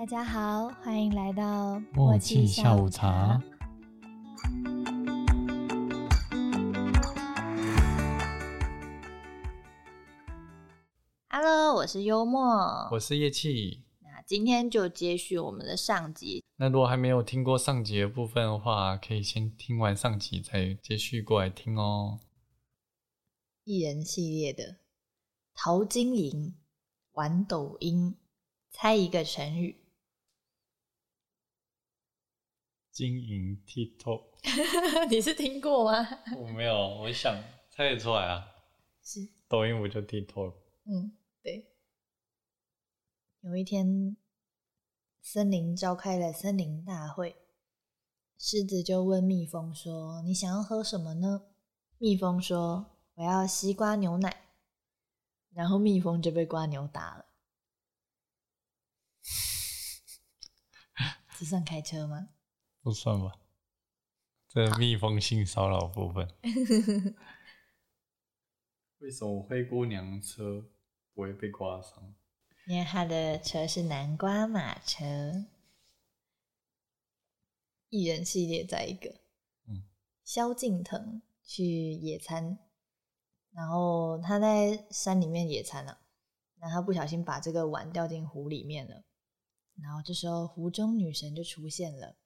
大家好，欢迎来到默契下午茶。Hello，我是幽默。我是叶气。那今天就接续我们的上集，那如果还没有听过上集的部分的话，可以先听完上集再接续过来听哦。艺人系列的淘金营、玩抖音，猜一个成语。经营 TikTok，你是听过吗？我没有，我想猜得出来啊。是，抖音不就 TikTok？嗯，对。有一天，森林召开了森林大会，狮子就问蜜蜂说：“你想要喝什么呢？”蜜蜂说：“我要西瓜牛奶。”然后蜜蜂就被瓜牛打了。这算开车吗？不算吧，这蜜蜂性骚扰部分。为什么灰姑娘车不会被刮伤？因为他的车是南瓜马车。艺人系列再一个，嗯，萧敬腾去野餐，然后他在山里面野餐了、然后他不小心把这个碗掉进湖里面了，然后这时候湖中女神就出现了，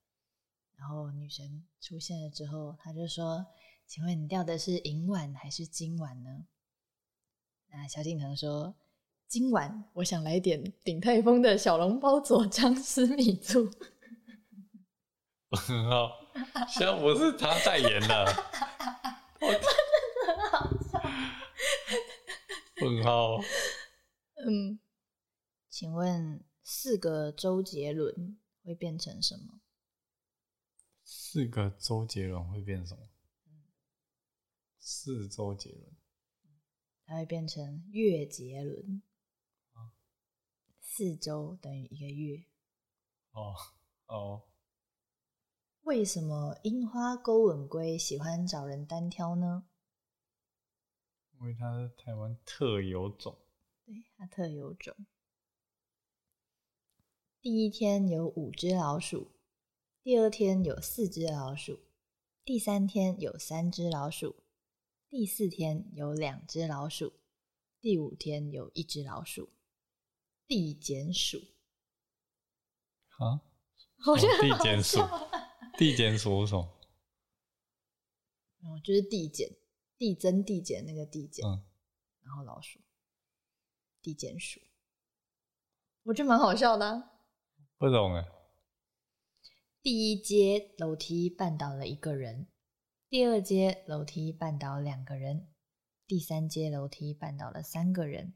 然后女神出现了之后，他就说：“请问你掉的是银碗还是金碗呢？”那萧敬腾说：“今晚我想来点鼎泰丰的小笼包佐姜丝米醋。很好，现在不是他代言的。我很好笑。问号，嗯，请问四个周杰伦会变成什么？四个周杰伦会变什么？四周杰伦，它会变成月杰伦。四周等于一个月。哦哦，为什么樱花钩吻龟喜欢找人单挑呢？因为它是台湾特有种。对，它特有种。第一天有五只老鼠，第二天有四只老鼠，第三天有三只老鼠，第四天有两只老鼠，第五天有一只老鼠。地检署，啊？我觉得好检署笑，地检署是什么？哦，就是地检，递增递减那个递减，嗯，然后老鼠，地检署，我觉得蛮好笑的啊、不懂哎。第一阶楼梯绊倒了一个人，第二阶楼梯绊倒两个人，第三阶楼梯绊倒了三个人，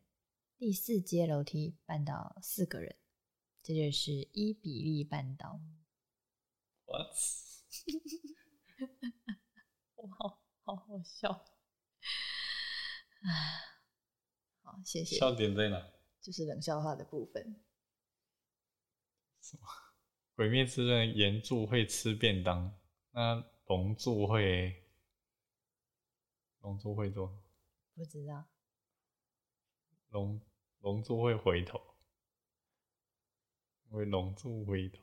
第四阶楼梯绊倒四个人，这就是一比例绊倒。What？哇，好好好笑！啊，好，谢谢。笑点在哪？就是冷笑话的部分。鬼灭之刃岩柱会吃便当，那龙柱会，龙柱会做，不知道，龙龙柱会回头，因为龙柱回头，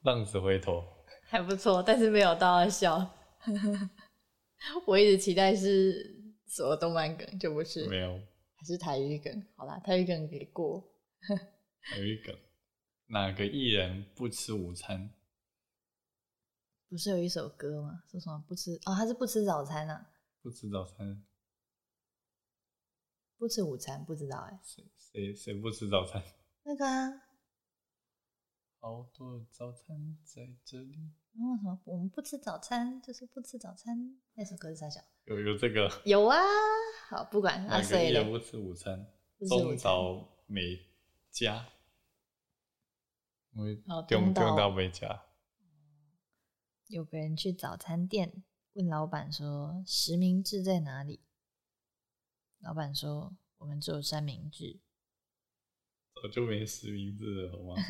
浪子回头，还不错，但是没有到要笑。我一直期待是什么动漫梗，就不是，没有，还是台语梗。好啦，台语梗给过。有一个哪个艺人不吃午餐？不是有一首歌吗？说什么不吃？哦，他是不吃早餐啊，不吃早餐？不吃午餐，不知道哎、谁谁谁不吃早餐？那个啊，好多早餐在这里。然后什么我们不吃早餐，就是不吃早餐。那首歌是啥小？有有这个有啊，好，不管啊，哪个所以嘞，艺人不吃午餐？中不吃午餐岛美嘉，因为哦中中岛中岛美嘉，有个人去早餐店问老板说实名制在哪里？老板说我们只有三明治。早就没实名制了，好吗？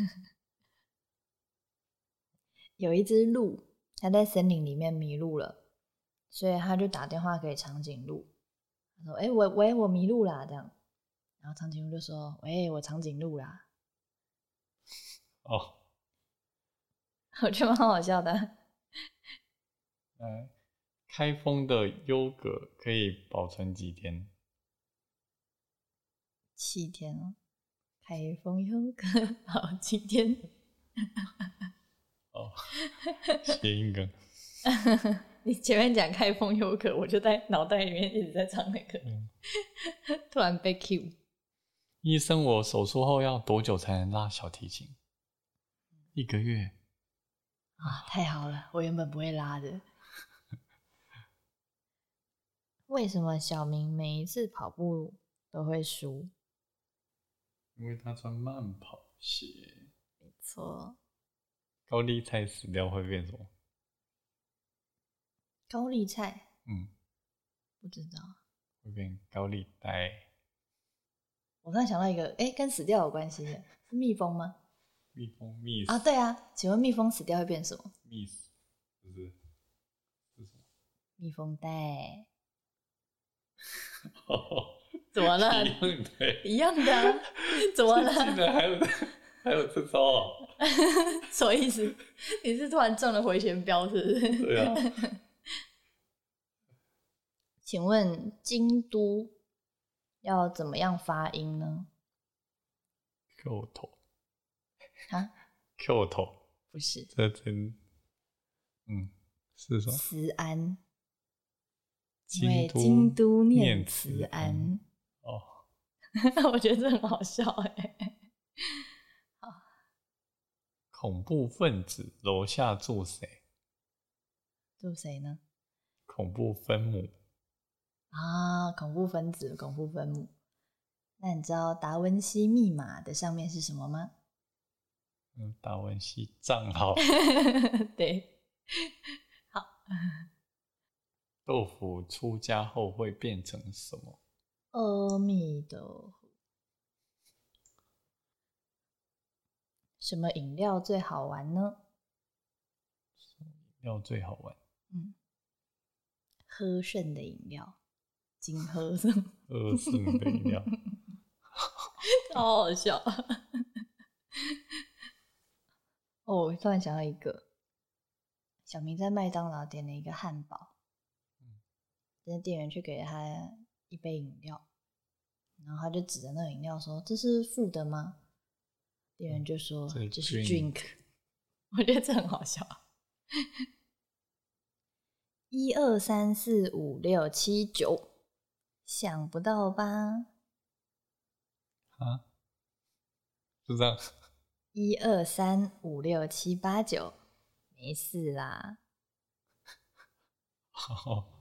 有一只鹿，它在森林里面迷路了，所以他就打电话给长颈鹿，他说：“哎、我喂，我迷路啦。”这样，然后长颈鹿就说：“喂，我长颈鹿啦。”哦，我觉得蛮好笑的。呃，开封的优格可以保存几天？七天哦，开封优格好几天。哦，谐音梗。你前面讲开封优格，我就在脑袋里面一直在唱那个，嗯突然被 Q。医生，我手术后要多久才能拉小提琴？一个月。啊，太好了！我原本不会拉的。为什么小明每一次跑步都会输？因为他穿慢跑鞋。没错，高丽菜死掉会变什么？高丽菜嗯，不知道。会变高丽呆。我突然想到一个，哎，跟死掉有关系的，是蜜蜂吗？蜜蜂蜜死啊，对啊，请问蜜蜂死掉会变什么？蜜死，不是？是什么？蜜蜂袋。哦，怎么了？一样的。一样的啊、怎么了？竟然还有 还有这招啊！什么意思？你是突然中了回旋镖，是不是？对啊，请问京都要怎么样发音呢？Q 头啊，Q 头，不是这真，嗯，是什么？慈安，因京为都京都念念慈慈安安。哦，我觉得这很好笑 哎。恐怖分子楼下住谁？住谁呢？恐怖分母。啊，恐怖分子，恐怖分母。那你知道达文西密码的上面是什么吗？嗯，达文西藏好。对，好豆腐出家后会变成什么？阿弥陀佛。什么饮料最好玩呢？饮料最好玩，嗯，喝剩的饮料，金喝剩，喝剩的饮料。好好笑。哦，我突然想到一个，小明在麦当劳点了一个汉堡，嗯那店员却给了他一杯饮料，然后他就指着那个饮料说：“这是负的吗？”店员就说：“这是这是 drink drink。”我觉得这很好笑。一二三四五六七九，想不到吧？啊，就这样。一二三五六七八九，没事啦，好，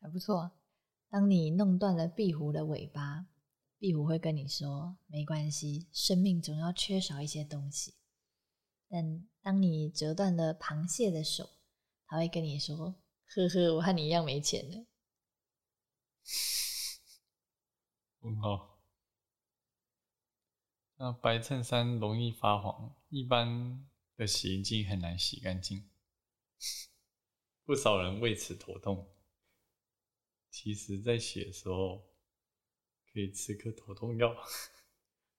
还不错。当你弄断了壁虎的尾巴，壁虎会跟你说：“没关系，生命总要缺少一些东西。”但当你折断了螃蟹的手，它会跟你说：“呵呵，我和你一样没钱了。很好。那白衬衫容易发黄，一般的洗衣机很难洗干净，不少人为此头痛。其实，在洗的时候可以吃颗头痛药，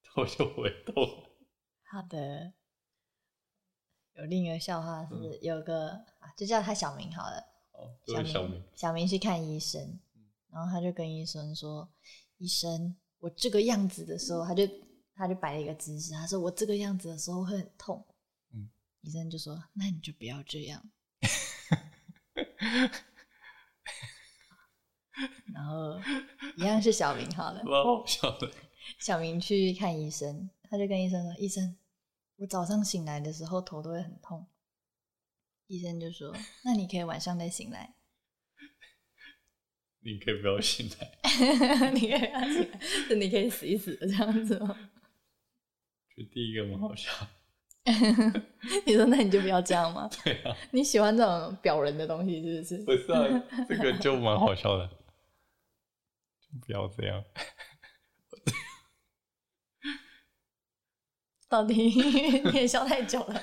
头就不会痛。”好的。有另一个笑话是，嗯有个啊，就叫他小明好了。哦，就是小明，小明去看医生，然后他就跟医生说：“医生，我这个样子的时候，他就他就摆了一个姿势，他说我这个样子的时候会很痛。”嗯，医生就说：“那你就不要这样。”然后一样是小明好了，蛮好笑的。小明去看医生，他就跟医生说：“医生，我早上醒来的时候头都会很痛。”医生就说：“那你可以晚上再醒来。”你可以不要醒来，你可以不要醒来，就你可以死一死的这样子吗？第一个蛮好笑。你说那你就不要这样吗？对啊，你喜欢这种表人的东西是不是？不是啊，这个就蛮好笑的，就不要这样。到底你也笑太久了。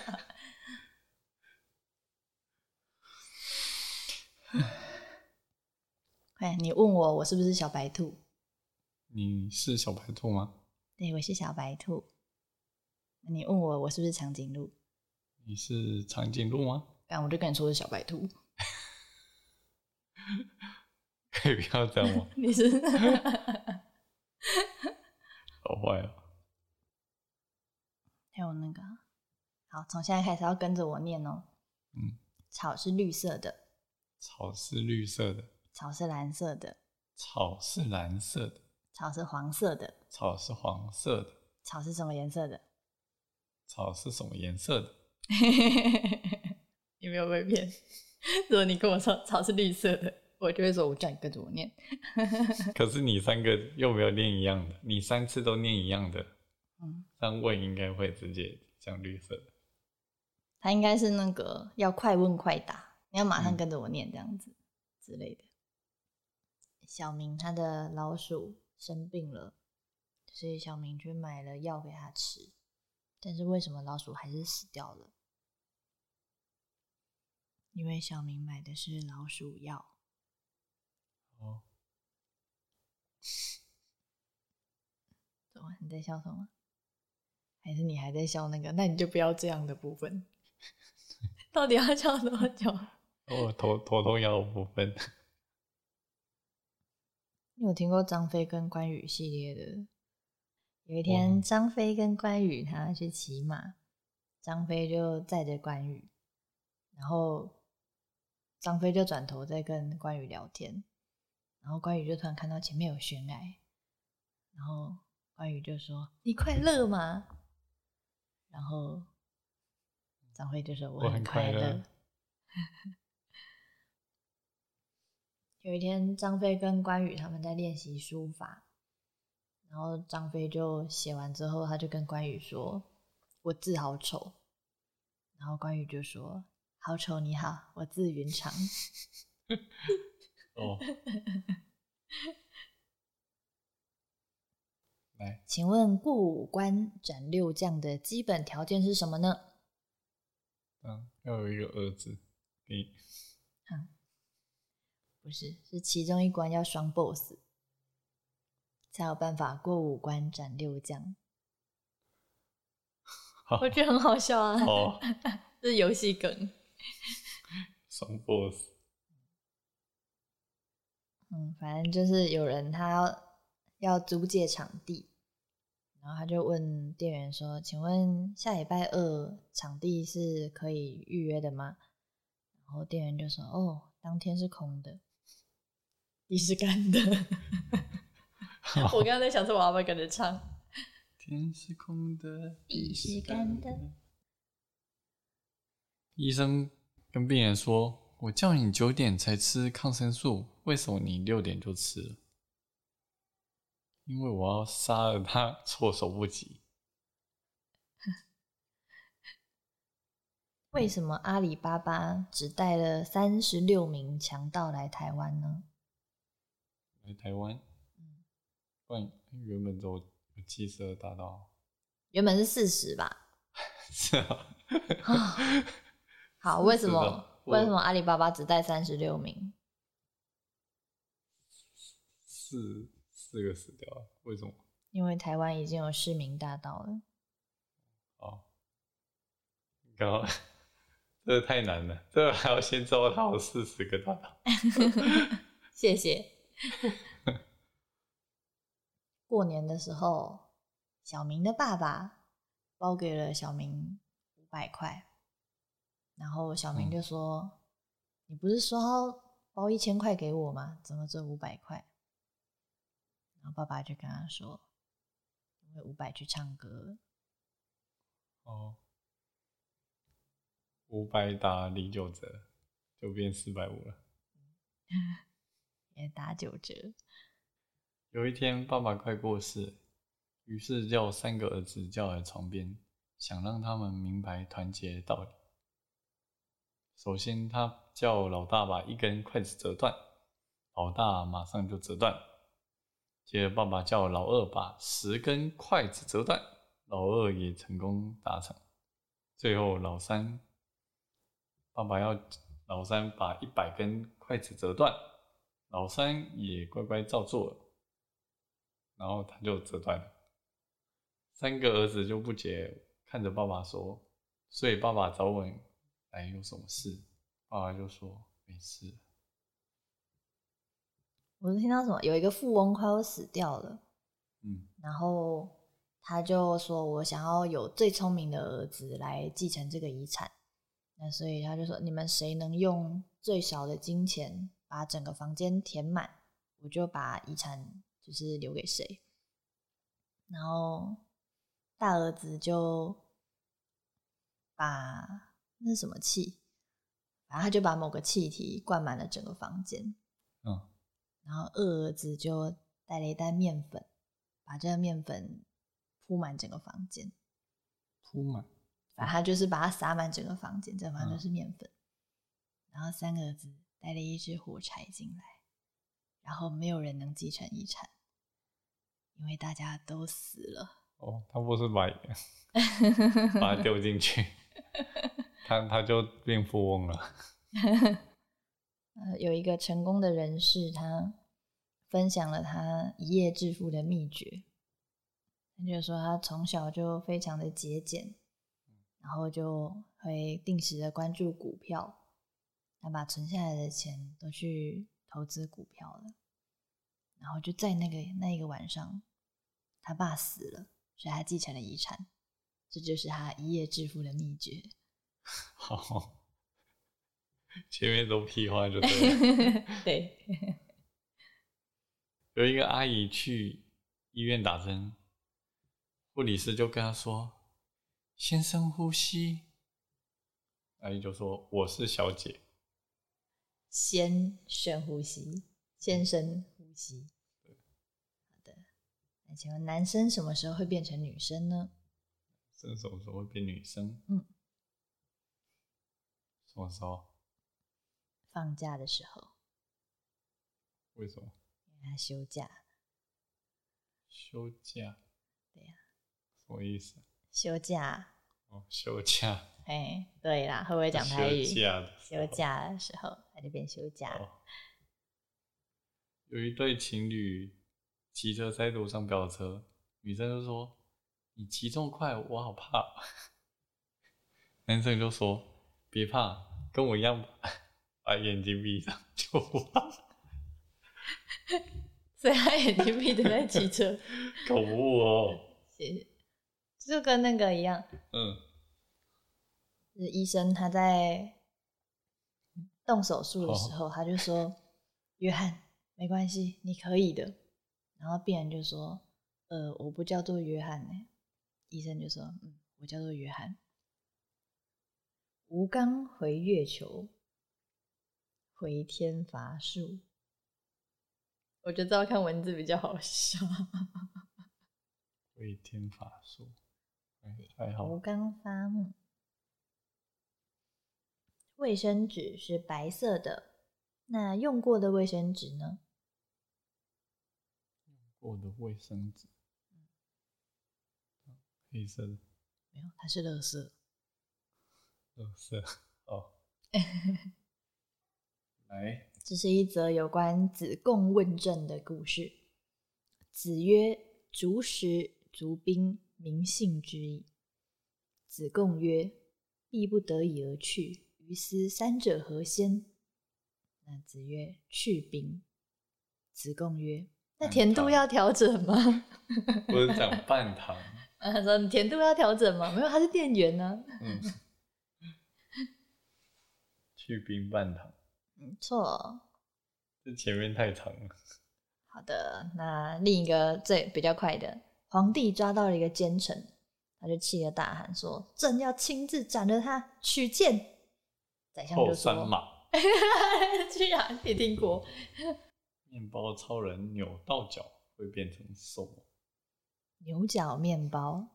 哎，你问我我是不是小白兔？你是小白兔吗？对，我是小白兔。那你问我我是不是长颈鹿？你是长颈鹿吗？但我就跟你说是小白兔。可以不要这样吗？你是 好坏哦！还有那个，好，从现在开始要跟着我念哦。嗯，草是绿色的，草是绿色的，草是蓝色的，草是蓝色的，草是黄色的，草是黄色的，草是什么颜色的？草是什么颜色的？你没有被骗。如果你跟我说草是绿色的，我就会说我叫你跟着我念。可是你三个又没有念一样的，你三次都念一样的，嗯，这样问应该会直接讲绿色的。他应该是那个要快问快答，你要马上跟着我念这样子、之类的。小明他的老鼠生病了，所以小明去买了药给他吃，但是为什么老鼠还是死掉了？因为小明买的是老鼠药。哦，怎么？你在笑什么？还是你还在笑那个？那你就不要这样的部分。到底要笑多久？哦，头头痛药的部分，你有听过张飞跟关羽系列的？有一天，张飞跟关羽他去骑马，张飞就载着关羽，然后张飞就转头在跟关羽聊天，然后关羽就突然看到前面有悬崖，然后关羽就说：“你快乐吗？”然后张飞就说：“我我很。快乐 有一天，张飞跟关羽他们在练习书法，然后张飞就写完之后，他就跟关羽说：“我字好丑。”然后关羽就说：“好丑，你好，我字云长。哦，来，请问过五关斩六将的基本条件是什么呢？嗯，要有一个儿子，你嗯不是，是其中一关要双 BOSS，才有办法过五关斩六将。我觉得很好笑啊，哦，这是游戏梗。双 boss，嗯，反正就是有人他要要租借场地，然后他就问店员说：“请问下礼拜二场地是可以预约的吗？”然后店员就说：“哦，当天是空的，地是干的。” 我刚刚在想说我要不要跟着唱。天是空的，地是干的。医生跟病人说：“我叫你九点才吃抗生素，为什么你六点就吃了？”因为我要杀了他，措手不及。为什么阿里巴巴只带了三十六名强盗来台湾呢？来台湾，嗯不然原本都有七十二大道，原本是四十吧。是啊，好，为什40么为什么阿里巴巴只带三十六名？四四个死掉了，为什么？因为台湾已经有市民大道了。哦，刚好这个太难了，这个还要先知道他有四十个大道。谢谢。过年的时候，小明的爸爸包给了小明五百块，然后小明就说：“你不是说要包一千块给我吗？怎么只有五百块？”然后爸爸就跟他说：“因为五百去唱歌。哦，五百打零九折，就变四百五了。”也打九折。有一天，爸爸快过世，于是叫三个儿子叫来床边，想让他们明白团结的道理。首先，他叫老大把一根筷子折断，老大马上就折断。接着，爸爸叫老二把十根筷子折断，老二也成功达成。最后，老三，爸爸要老三把一百根筷子折断，老三也乖乖照做了。然后他就折断了。三个儿子就不解，看看着爸爸说：“所以爸爸找我来有什么事？”爸爸就说：“没事。”我是听到什么，有一个富翁快要死掉了，嗯然后他就说：“我想要有最聪明的儿子来继承这个遗产。”那所以他就说：“你们谁能用最少的金钱把整个房间填满，我就把遗产就是留给谁。”然后大儿子就把那是什么气，然后他就把某个气体灌满了整个房间。嗯然后二儿子就带了一袋面粉，把这个面粉铺满整个房间。铺满。反正他就是把它撒满整个房间，整个房间都嗯是面粉。然后三个儿子带了一只火柴进来，然后没有人能继承遗产，因为大家都死了。哦，他不是把把他丢进去，他他就变富翁了。呃，有一个成功的人士，他分享了他一夜致富的秘诀。他就说他从小就非常的节俭，然后就会定时的关注股票，他把存下来的钱都去投资股票了。然后就在那个那一个晚上，他爸死了，所以他继承了遗产。这就是他一夜致富的秘诀。好，前面都屁话就对了。对，有一个阿姨去医院打针，护理师就跟她说：“先深呼吸。”阿姨就说：“我是小姐。先深呼吸，先深呼吸。好的，那请问男生什么时候会变成女生呢？”生什么时候会变女生？嗯，什么时候？放假的时候，为什么？因为他休假。休假？对呀、什么意思？休假。哦，休假。哎，对啦，会不会讲台语？休假的时候休假的时候，他就变休假了。哦，有一对情侣骑车在路上飙车，女生就说：“你骑这么快，我好怕。”男生就说：“别怕，跟我一样，把眼睛闭上就怕。所以他眼睛闭着在骑车，”恐怖哦。谢谢。就跟那个一样，嗯就是医生他在动手术的时候，他就说：“约翰，没关系，你可以的。”然后病人就说：“呃，我不叫做约翰呢。”医生就说：“嗯，我叫做约翰。”吴刚回月球，回天乏术。我就知道看文字比较好笑。回天乏术，哎还好吴。刚发木。卫生纸是白色的，那用过的卫生纸呢？我的卫生纸，黑色的，没有，它是垃圾。垃圾。哦，来，这是一则有关子贡问政的故事。子曰：“足食，足兵，民信之矣。”子贡曰：“必不得已而去，于斯三者何先？”那子曰：“去兵。”子贡曰：“那甜度要调整吗？” 我是讲半糖。啊，他说你甜度要调整吗？没有，他是店员呢、嗯，去冰半糖，没错。这前面太长了。好的，那另一个最比较快的，皇帝抓到了一个奸臣，他就气得大喊说：“朕要亲自斩了他，取剑。”宰相后就说三马，：“ 居然也听过。面包超人扭到脚会变成什么？牛角面包。”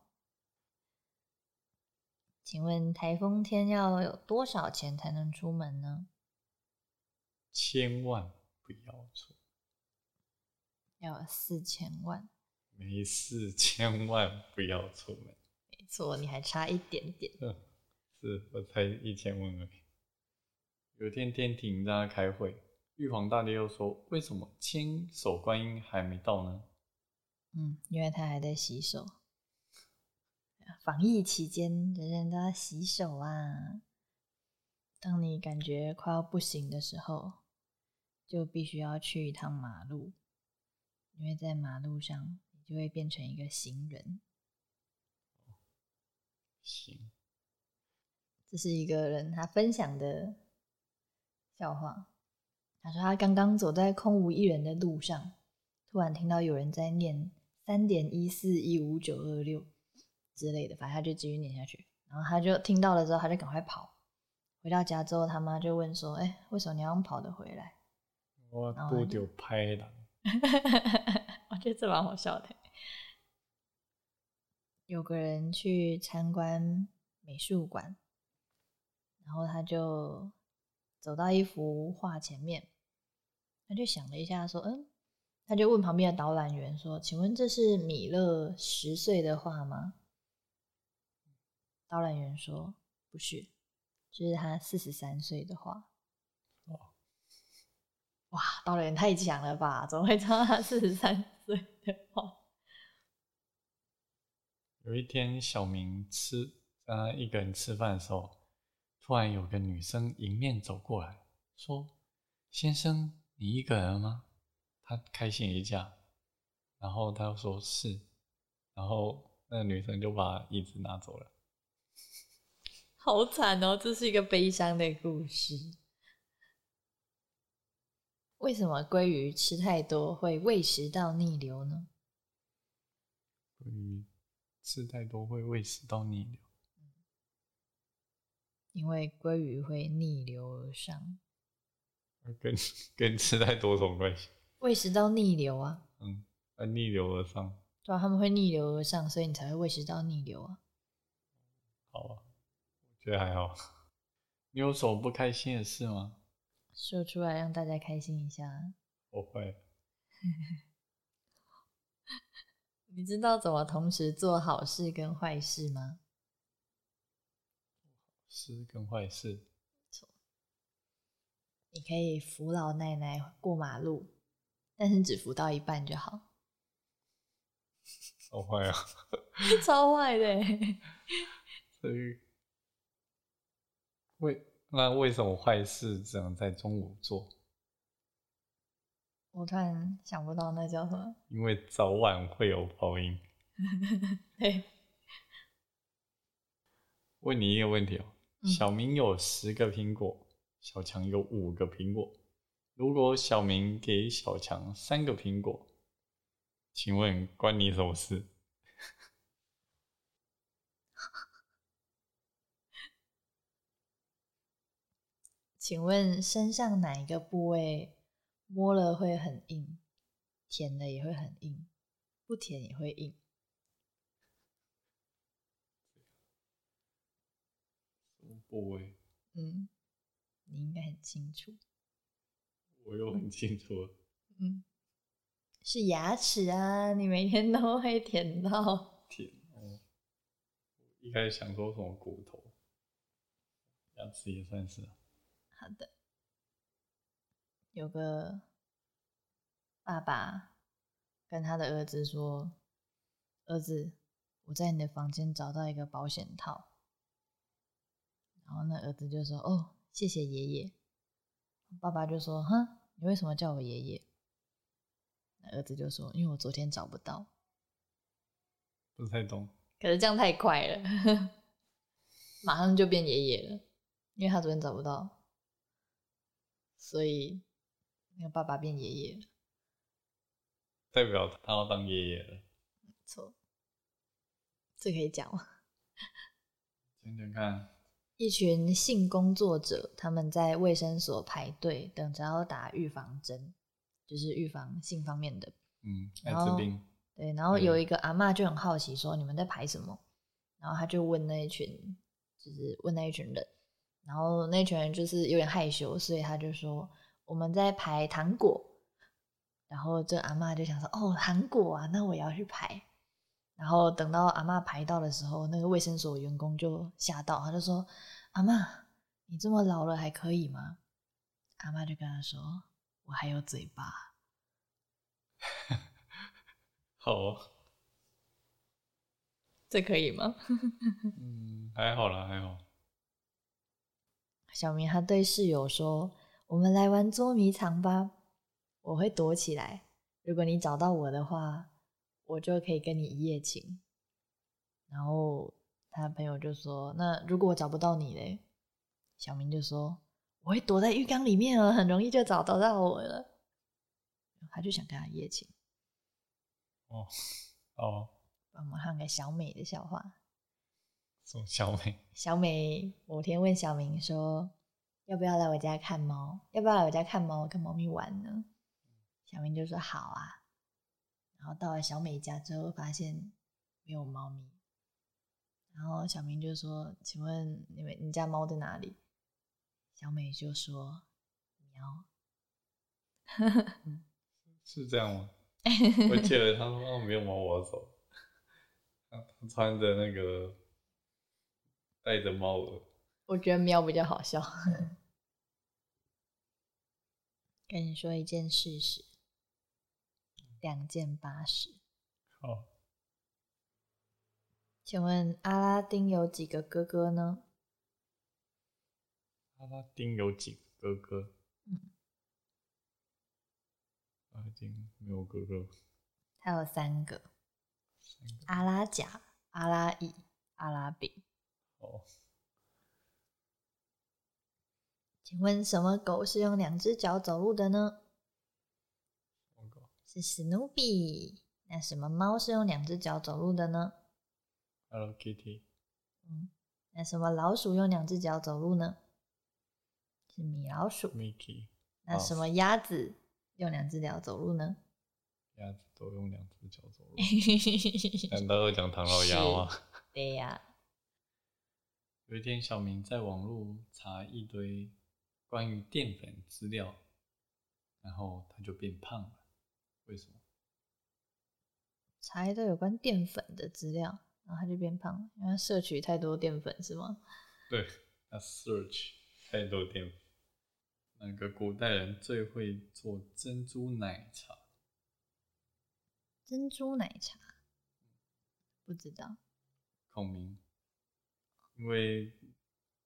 请问台风天要有多少钱才能出门呢？千万不要出，要有四千万。没事，千万不要出门。没错，你还差一点点。嗯，是我才一千万而已。有一天天庭大家开会，玉皇大帝又说：“为什么千手观音还没到呢嗯，因为他还在洗手，防疫期间，人人都要洗手啊。当你感觉快要不行的时候，就必须要去一趟马路，因为在马路上，你就会变成一个行人。行，这是一个人他分享的笑话。他说他刚刚走在空无一人的路上，突然听到有人在念三点一四一五九二六之类的，反正他就继续念下去。然后他就听到了之后，他就赶快跑。回到家之后，他妈就问说：“哎，为什么你要跑得回来？”我不丢拍了。我觉得这蛮好笑的。有个人去参观美术馆，然后他就走到一幅画前面，他就想了一下，说：“嗯。”他就问旁边的导览员说：“请问这是米勒十岁的画吗？”导览员说：“不是。”就是他四十三岁的话，哇，哇，导演太强了吧？怎么会知道他四十三岁的话？有一天，小明吃他一个人吃饭的时候，突然有个女生迎面走过来，说：“先生，你一个人吗？”他开心一下，然后他又说是，然后那个女生就把椅子拿走了。好惨哦！这是一个悲伤的故事。为什么鲑鱼吃太多会胃食道逆流呢？鲑鱼吃太多会胃食道逆流，因为鲑鱼会逆流而上。跟 跟吃太多什么关系？胃食道逆流啊。嗯，逆流而上。对啊，他们会逆流而上，所以你才会胃食道逆流啊。好啊。觉得还好，你有什么不开心的事吗？说出来让大家开心一下。我会。你知道怎么同时做好事跟坏事吗？好事跟坏事。错。你可以扶老奶奶过马路，但是只扶到一半就好。好坏啊！超坏的。所以。为那为什么坏事只能在中午做？我突然想不到那叫什么。因为早晚会有报应。对。问你一个问题哦，小明有十个苹果，小强有五个苹果。如果小明给小强三个苹果，请问关你什么事？请问身上哪一个部位摸了会很硬，舔了也会很硬，不舔也会硬？什么部位？嗯，你应该很清楚。我又很清楚。嗯，是牙齿啊，你每天都会舔到。舔哦。一开始想说什么骨头，牙齿也算是。好的，有个爸爸跟他的儿子说：“儿子，我在你的房间找到一个保险套。”然后那儿子就说：“哦，谢谢爷爷。”爸爸就说：“哼，你为什么叫我爷爷？”那儿子就说：“因为我昨天找不到。”不太懂。可是这样太快了，马上就变爷爷了，因为他昨天找不到。所以，那个爸爸变爷爷了，代表他要当爷爷了。错，这可以讲吗？讲讲看。一群性工作者，他们在卫生所排队，等着要打预防针，就是预防性方面的。嗯，艾滋病。对，然后有一个阿妈就很好奇，说：“你们在排什么？”然后他就问那一群，就是问那一群人。然后那群人就是有点害羞，所以他就说我们在排糖果。然后这阿妈就想说：“哦，糖果啊，那我也要去排。”然后等到阿妈排到的时候，那个卫生所员工就吓到，他就说：“阿妈，你这么老了还可以吗？”阿妈就跟他说：“我还有嘴巴。”好，哦这可以吗？嗯，还好啦，还好。小明他对室友说：“我们来玩捉迷藏吧，我会躲起来。如果你找到我的话，我就可以跟你一夜情。”然后他朋友就说：“那如果我找不到你嘞？”小明就说：“我会躲在浴缸里面哦，很容易就找得到我了。”他就想跟他一夜情。哦哦，我们看个小美的笑话。什么小美？小美某天问小明说：“要不要来我家看猫？要不要来我家看猫，跟猫咪玩呢？”小明就说：“好啊。”然后到了小美家之后，发现没有猫咪。然后小明就说：“请问你们你家猫在哪里？”小美就说：“喵。”是这样吗？我记得他说：“没有猫，我要走。”他穿着那个。带着猫耳，我觉得喵比较好笑。跟你说一件事实，两件八十。好，请问阿拉丁有几个哥哥呢？阿拉丁有几个哥哥？嗯，阿拉丁没有哥哥。他有三个：阿拉甲、阿拉乙、阿拉丙。哦，请问什么狗是用两只脚走路的呢？是史努比。那什么猫是用两只脚走路的呢？Hello Kitty。嗯，那什么老鼠用两只脚走路呢？是米老鼠。Mickey。那什么鸭子用两只脚走路呢？鸭子都用两只脚走路。难道要讲唐老鸭吗？对呀。有一天，小明在网络查一堆关于淀粉资料，然后他就变胖了。为什么？查一堆有关淀粉的资料，然后他就变胖了，因为摄取太多淀粉，是吗？对，他 search 太多淀粉。那个古代人最会做珍珠奶茶？珍珠奶茶？不知道。孔明。因为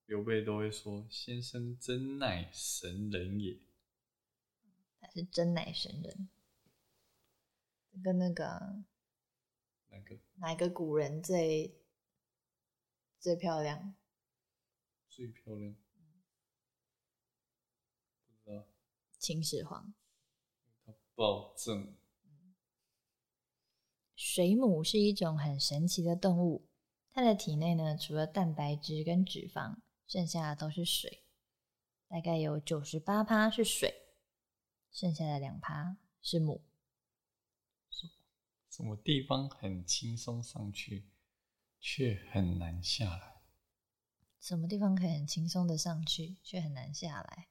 刘备都会说：“先生真乃神人也。”他是真乃神人。跟那个哪个哪个古人最最漂亮？最漂亮？不知道。秦始皇。他暴政。水母是一种很神奇的动物。它的体内呢，除了蛋白质跟脂肪，剩下的都是水，大概有九十八趴是水，剩下的两趴是母。什么地方很轻松上去，却很难下来？什么地方可以很轻松的上去，却很难下来？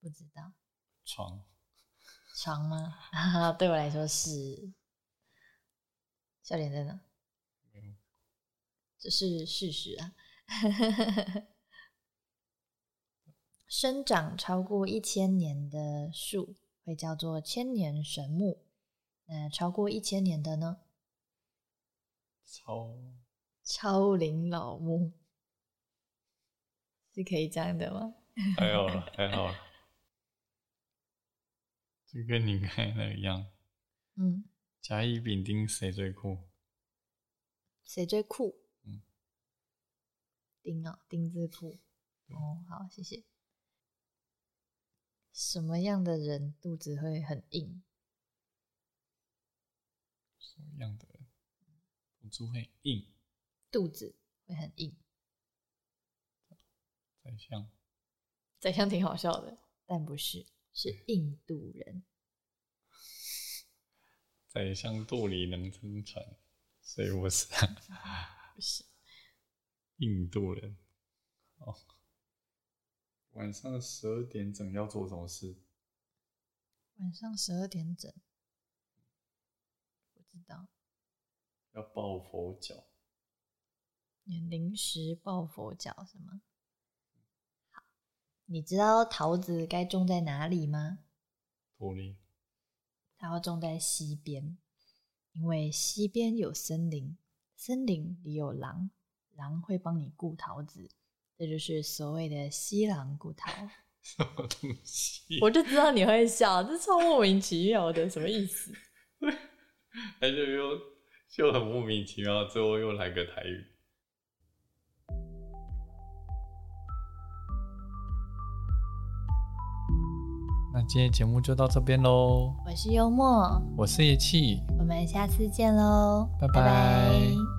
不知道。床。床吗？对我来说是。笑脸在哪？这是事实啊！生长超过一千年的树会叫做千年神木，那超过一千年的呢？超超龄老木是可以这样的吗？还好了，还好了，就跟你刚才那个一样。嗯，甲乙丙丁谁最酷？谁最酷？嗯丁啊，丁字裤。哦，好，谢谢。什么样的人肚子会很硬？什么样的人肚子会硬？肚子会很硬。宰相。宰相挺好笑的，但不是，是印度人。宰相肚里能撑船，所以我是。不是。印度人，哦，晚上十二点整要做什么事？晚上十二点整，不知道。要抱佛脚。临时抱佛脚是吗？好，你知道桃子该种在哪里吗？土里。它要种在西边，因为溪边有森林，森林里有狼，狼会帮你顾桃子，这就是所谓的西狼顾桃。什么东西？我就知道你会笑，这超莫名其妙的，什么意思？而且又就很莫名其妙，最后又来个台语。那今天节目就到这边喽。我是幽默，我是叶气，我们下次见喽，拜拜拜